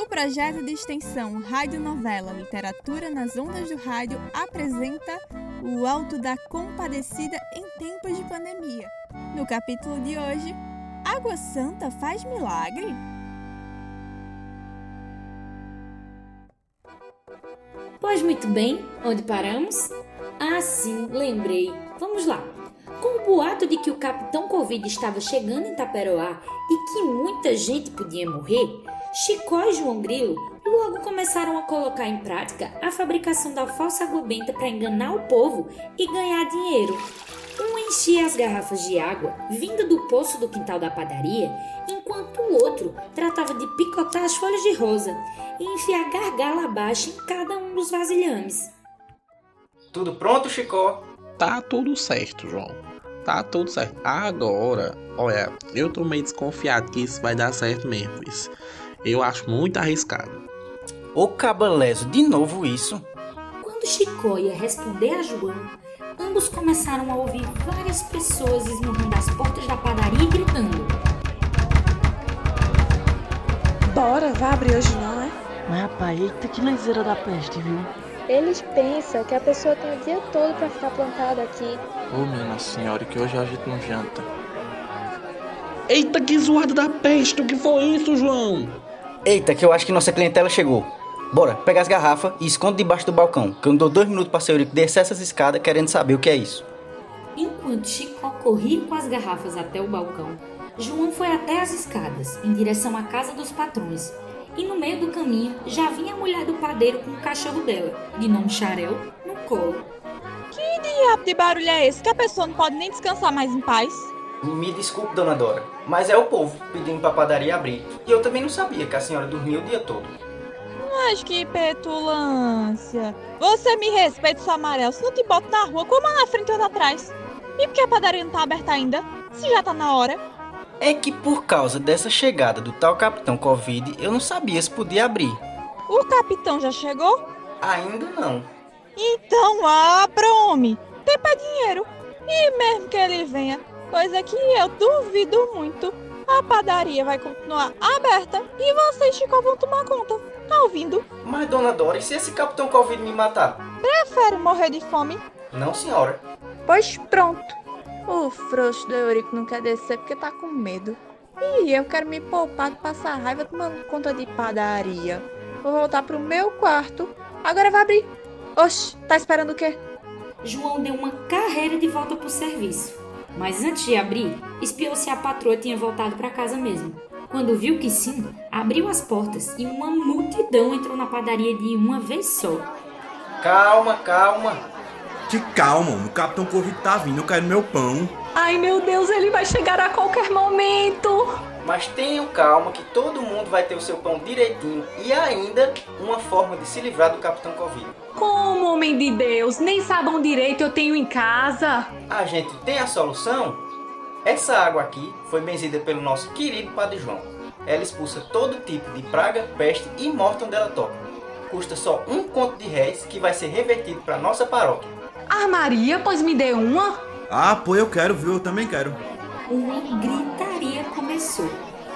O projeto de extensão Rádio Novela Literatura nas Ondas do Rádio apresenta o Alto da Compadecida em tempos de pandemia. No capítulo de hoje, Água Santa faz milagre? Pois muito bem, onde paramos? Ah, sim, lembrei. Vamos lá. Com o boato de que o Capitão Covid estava chegando em Taperoá e que muita gente podia morrer, Chicó e João Grilo logo começaram a colocar em prática a fabricação da falsa água benta para enganar o povo e ganhar dinheiro. Um enchia as garrafas de água vinda do poço do quintal da padaria, enquanto o outro tratava de picotar as folhas de rosa e enfiar gargala abaixo em cada um dos vasilhames. Tudo pronto, Chicó? Tá tudo certo, João. Tá tudo certo. Agora, olha, eu tô meio desconfiado que isso vai dar certo mesmo. Isso. Eu acho muito arriscado. Ô cabalezo, de novo isso? Quando Chicó ia responder a João, ambos começaram a ouvir várias pessoas esmurrando as portas da padaria e gritando. Bora, vai abrir hoje não, é? Mas rapaz, eita que lezeira da peste, viu? Eles pensam que a pessoa tem o dia todo para ficar plantada aqui. Ô minha senhora, que hoje a gente não janta. Eita, que zoada da peste! O que foi isso, João? Eita, que eu acho que nossa clientela chegou. Bora, pega as garrafas e esconde debaixo do balcão, que eu não dou dois minutos pra Eurico descer essas escadas querendo saber o que é isso. Enquanto Chicó corria com as garrafas até o balcão, João foi até as escadas, em direção à casa dos patrões. E no meio do caminho já vinha a mulher do padeiro com o cachorro dela, de nome Xarel, no colo. Que diabo de barulho é esse que a pessoa não pode nem descansar mais em paz? Me desculpe, dona Dora, mas é o povo pedindo pra padaria abrir. E eu também não sabia que a senhora dormia o dia todo. Mas que petulância. Você me respeita, seu amarelo. Se não te boto na rua, como na frente ou atrás? E por que a padaria não tá aberta ainda? Se já tá na hora. É que por causa dessa chegada do tal Capitão Covid, eu não sabia se podia abrir. O capitão já chegou? Ainda não. Então abra, homem. Tempo é dinheiro. E mesmo que ele venha, coisa que eu duvido muito, a padaria vai continuar aberta e vocês, Chico, vão tomar conta. Tá ouvindo? Mas, dona Dora, e se esse Capitão Covid me matar? Prefere morrer de fome? Não, senhora. Pois pronto. O frouxo do Eurico não quer descer porque tá com medo. E eu quero me poupar de passar raiva tomando conta de padaria. Vou voltar pro meu quarto. Agora vai abrir. Oxe, tá esperando o quê? João deu uma carreira de volta pro serviço. Mas antes de abrir, espiou se a patroa tinha voltado para casa mesmo. Quando viu que sim, abriu as portas e uma multidão entrou na padaria de uma vez só. Calma, calma. Que calma, o Capitão Covid tá vindo, eu quero meu pão. Ai meu Deus, ele vai chegar a qualquer momento. Mas tenham calma que todo mundo vai ter o seu pão direitinho e ainda uma forma de se livrar do Capitão Covid. Como, homem de Deus? Nem sabão direito eu tenho em casa. A gente tem a solução? Essa água aqui foi benzida pelo nosso querido Padre João. Ela expulsa todo tipo de praga, peste e morte onde ela toca. Custa só um conto de réis que vai ser revertido para nossa paróquia. Ah, Maria, pois me dê uma. Ah, pô, eu quero, viu? Eu também quero. Uma gritaria começou.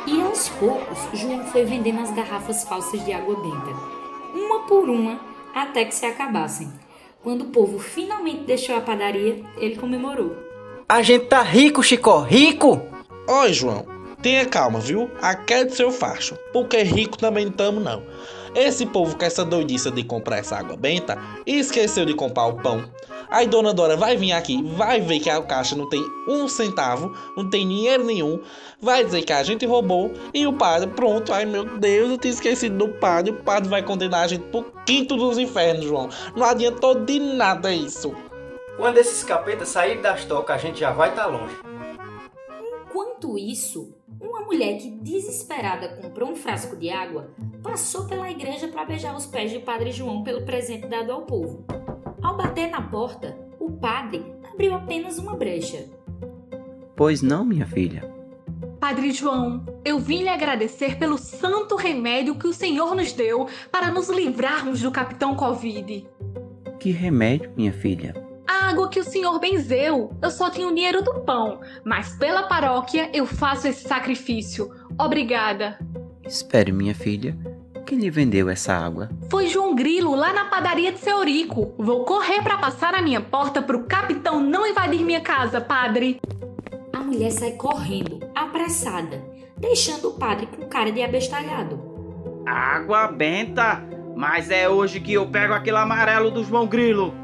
E aos poucos, João foi vendendo as garrafas falsas de água benta. Uma por uma, até que se acabassem. Quando o povo finalmente deixou a padaria, ele comemorou. A gente tá rico, Chicó, rico! Oi, João. Tenha calma, viu? Aquele seu facho. Porque rico também tamo, não. Esse povo com essa doidice de comprar essa água benta esqueceu de comprar o pão. Aí Dona Dora vai vir aqui, vai ver que a caixa não tem um centavo, não tem dinheiro nenhum, vai dizer que a gente roubou e o padre, pronto, ai meu Deus, eu tinha esquecido do padre, o padre vai condenar a gente pro quinto dos infernos, João. Não adiantou de nada isso. Quando esses capetas saírem das tocas, a gente já vai estar tá longe. Enquanto isso, uma mulher que desesperada comprou um frasco de água passou pela igreja para beijar os pés de Padre João pelo presente dado ao povo. Ao bater na porta, o padre abriu apenas uma brecha. Pois não, minha filha. Padre João, eu vim lhe agradecer pelo santo remédio que o Senhor nos deu para nos livrarmos do Capitão Covid. Que remédio, minha filha? A água que o Senhor benzeu. Eu só tenho o dinheiro do pão, mas pela paróquia eu faço esse sacrifício. Obrigada. Espere, minha filha, que Quem lhe vendeu essa água? Foi João Grilo lá na padaria de seu Eurico. Vou correr para passar na minha porta pro capitão não invadir minha casa, padre. A mulher sai correndo, apressada, deixando o padre com cara de abestalhado. Água benta? Mas é hoje que eu pego aquele amarelo do João Grilo.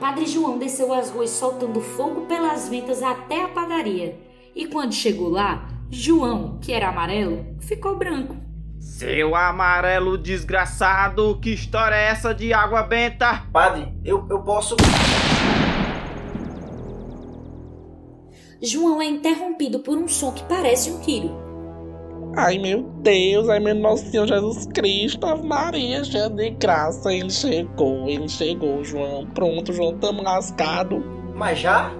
Padre João desceu as ruas soltando fogo pelas ventas até a padaria. E quando chegou lá, João, que era amarelo, ficou branco. Seu amarelo desgraçado, que história é essa de água benta? Padre, eu, eu posso. João é interrompido por um som que parece um tiro. Ai meu Deus, ai meu nosso Senhor Jesus Cristo, Ave Maria, cheia de graça, ele chegou, ele chegou, João. Pronto, João, tamo lascado. Mas já?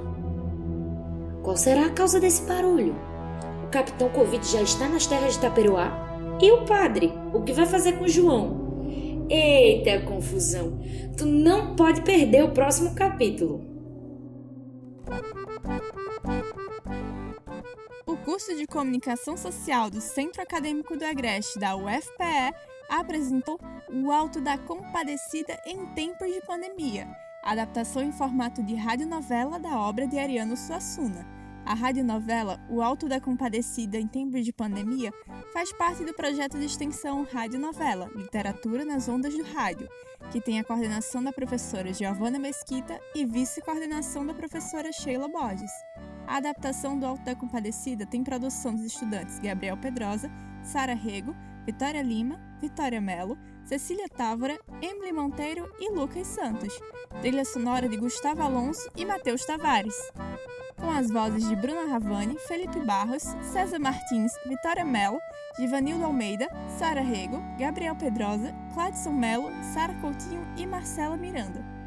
Qual será a causa desse barulho? O capitão Covid já está nas terras de Taperoá? E o padre? O que vai fazer com João? Eita confusão! Tu não pode perder o próximo capítulo. Curso de Comunicação Social do Centro Acadêmico do Agreste da UFPE apresentou O Alto da Compadecida em Tempos de Pandemia, adaptação em formato de radionovela da obra de Ariano Suassuna. A radionovela O Alto da Compadecida em Tempos de Pandemia faz parte do projeto de extensão Radionovela Literatura nas Ondas do Rádio, que tem a coordenação da professora Giovana Mesquita e vice-coordenação da professora Sheila Borges. A adaptação do Alto da Compadecida tem produção dos estudantes Gabriel Pedrosa, Sara Rego, Vitória Lima, Vitória Melo, Cecília Távora, Emily Monteiro e Lucas Santos. Trilha sonora de Gustavo Alonso e Matheus Tavares. Com as vozes de Bruna Ravani, Felipe Barros, César Martins, Vitória Melo, Givanildo Almeida, Sara Rego, Gabriel Pedrosa, Cladson Melo, Sara Coutinho e Marcela Miranda.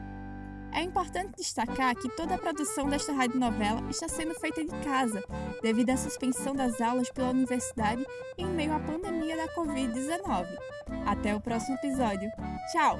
É importante destacar que toda a produção desta radionovela está sendo feita de casa, devido à suspensão das aulas pela universidade em meio à pandemia da Covid-19. Até o próximo episódio. Tchau!